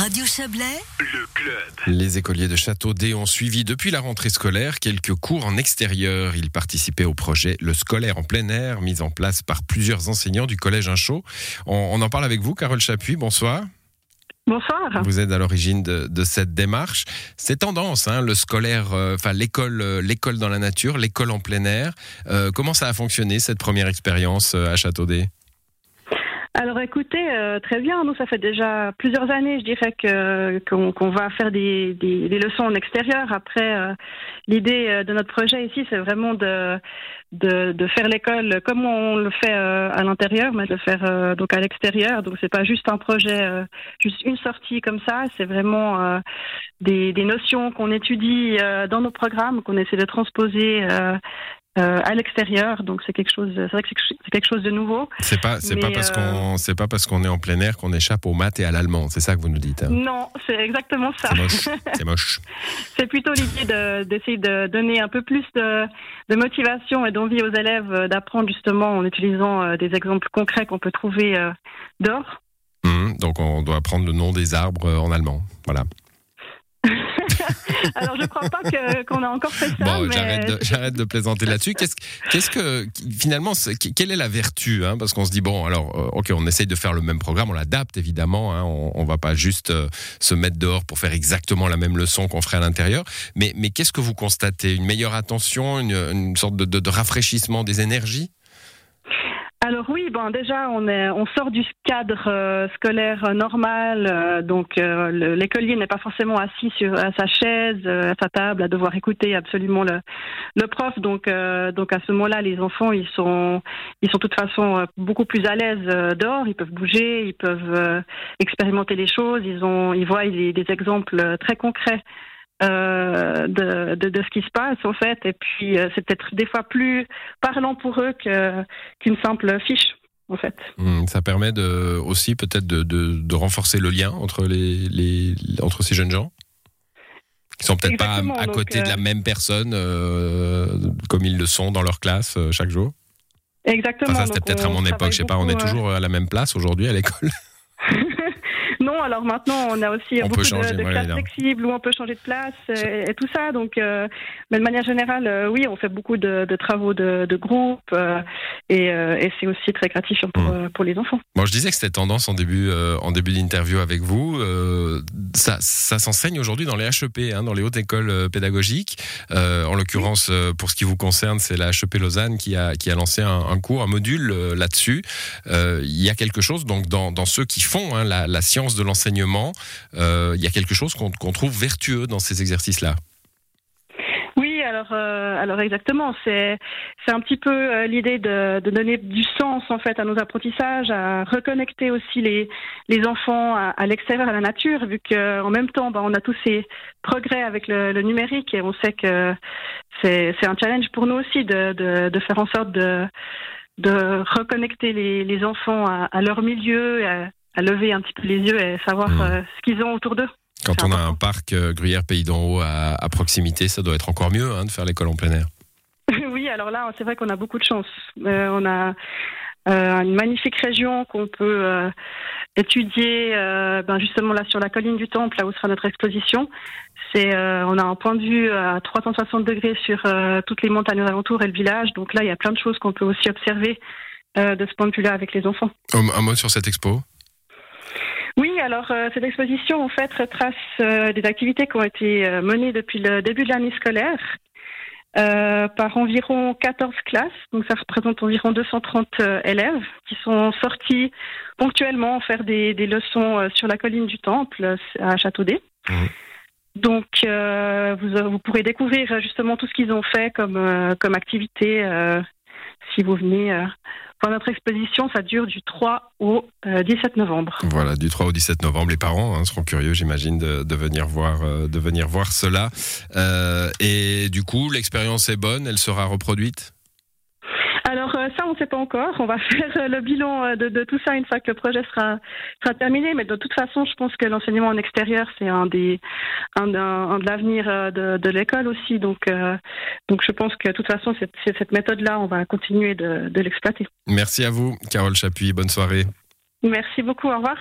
Radio Chablais, le club. Les écoliers de Châteaudet ont suivi depuis la rentrée scolaire quelques cours en extérieur. Ils participaient au projet Le scolaire en plein air, mis en place par plusieurs enseignants du collège Inchaud. On, on en parle avec vous, Carole Chapuis. Bonsoir. Bonsoir. Vous êtes à l'origine de, de cette démarche. C'est tendance, hein, le scolaire, euh, enfin l'école, euh, l'école dans la nature, l'école en plein air. Euh, comment ça a fonctionné cette première expérience euh, à Châteaudet Alors écoutez, euh, très bien. Nous, ça fait déjà plusieurs années, je dirais, que qu'on va faire des, des, des leçons en extérieur. Après, euh, l'idée euh, de notre projet ici, c'est vraiment de, de, de faire l'école comme on le fait euh, à l'intérieur, mais de le faire euh, donc à l'extérieur. Donc c'est pas juste un projet, euh, juste une sortie comme ça. C'est vraiment des, des notions qu'on étudie dans nos programmes, qu'on essaie de transposer. Euh, à l'extérieur, donc c'est quelque chose. C'est que quelque chose de nouveau. C'est pas, c'est pas Mais, parce euh, qu'on, c'est pas parce qu'on est en plein air qu'on échappe aux maths et à l'allemand. C'est ça que vous nous dites. hein? Non, c'est exactement ça. C'est moche. C'est plutôt l'idée de- d'essayer de, donner un peu plus de, de motivation et d'envie aux élèves d'apprendre justement en utilisant euh, des exemples concrets qu'on peut trouver dehors. Mhm. donc on doit apprendre le nom des arbres en allemand. Voilà. Alors je crois pas qu'on a encore fait ça, Bon, mais j'arrête de, de plaisanter là-dessus. Qu'est-ce, que finalement, quelle est la vertu hein? Parce qu'on se dit bon, alors, euh, ok, on essaye de faire le même programme, on l'adapte évidemment. Hein, on, on va pas juste euh, se mettre dehors pour faire exactement la même leçon qu'on ferait à l'intérieur. Mais, mais qu'est-ce que vous constatez? Une meilleure attention, une, une sorte de, de- de rafraîchissement des énergies? Alors oui, bon déjà on est on sort du cadre euh, scolaire euh, normal, euh, donc euh, l'écolier n'est pas forcément assis sur à sa chaise, à sa table, à devoir écouter absolument le, le prof. Donc donc à ce moment-là, les enfants ils sont ils sont de toute façon beaucoup plus à l'aise dehors, ils peuvent bouger, ils peuvent expérimenter les choses, ils ont ils voient des, des exemples très concrets. Euh, de, de, de ce qui se passe en fait et puis euh, c'est peut-être des fois plus parlant pour eux qu'une simple fiche, en fait. Hum, Ça permet de, aussi peut-être de, de, renforcer le lien entre les, les entre ces jeunes gens qui sont peut-être pas à, côté de la euh, même personne comme ils le sont dans leur classe chaque jour. Exactement. Enfin, ça, c'était peut-être à on mon époque. Je sais pas, on est toujours à la même place aujourd'hui à l'école. Non, alors maintenant, on a aussi On beaucoup changer, de, de classes flexibles où on peut changer de place et, et tout ça. Donc, euh, mais de manière générale, euh, oui, on fait beaucoup de, de travaux de, de groupe euh, et, euh, et c'est aussi très gratifiant pour, Mm. euh, pour les enfants. Bon, je disais que c'était tendance en début, euh, en début d'interview avec vous. Ça, ça s'enseigne aujourd'hui dans les HEP, hein, dans les hautes écoles pédagogiques. En l'occurrence, pour ce qui vous concerne, c'est la HEP Lausanne qui a, qui a lancé un, un cours, un module là-dessus. Il y a quelque chose, donc, dans, dans ceux qui font hein, la, la science de l'enseignement, il y a quelque chose qu'on qu'on trouve vertueux dans ces exercices-là. Alors, euh, alors exactement. C'est, c'est un petit peu euh, l'idée de, de donner du sens en fait à nos apprentissages, à reconnecter aussi les, les enfants à, à l'extérieur, à la nature, vu qu'en même temps, bah, on a tous ces progrès avec le, le numérique et on sait que c'est, c'est un challenge pour nous aussi de, de, de faire en sorte de, de reconnecter les, les enfants à, à leur milieu, à, à lever un petit peu les yeux et savoir Mmh. euh, ce qu'ils ont autour d'eux. Quand on a un parc euh, Gruyère Pays d'en Haut à, à proximité, ça doit être encore mieux hein, de faire l'école en plein air. Oui, alors là, c'est vrai qu'on a beaucoup de chance. Euh, on a euh, une magnifique région qu'on peut étudier ben justement là sur la colline du Temple, là où sera notre exposition. C'est, on a un point de vue à 360 degrés sur toutes les montagnes alentours et le village. Donc là, il y a plein de choses qu'on peut aussi observer de ce point de vue-là avec les enfants. Un mot sur cette expo? Oui, alors euh, cette exposition en fait retrace euh, des activités qui ont été euh, menées depuis le début de l'année scolaire par environ 14 classes. Donc ça représente environ 230 euh, élèves qui sont sortis ponctuellement faire des, des leçons sur la colline du Temple à Châteaudet. Mhm. Donc vous, vous pourrez découvrir justement tout ce qu'ils ont fait comme, comme activité si vous venez. Euh, pour notre exposition, ça dure du 3 au euh, 17 novembre. Voilà, du 3 au 17 novembre, les parents hein, seront curieux, j'imagine, de, de venir voir, euh, cela. Euh, et du coup, l'expérience est bonne, elle sera reproduite? Ça, on ne sait pas encore. On va faire euh, le bilan euh, de, de tout ça une fois que le projet sera, sera terminé. Mais de toute façon, je pense que l'enseignement en extérieur, c'est un des un, un- un de l'avenir euh, de, de l'école aussi. Donc euh, donc je pense que de toute façon, cette, cette cette méthode-là, on va continuer de, de l'exploiter. Merci à vous, Carole Chapuis. Bonne soirée. Merci beaucoup. Au revoir.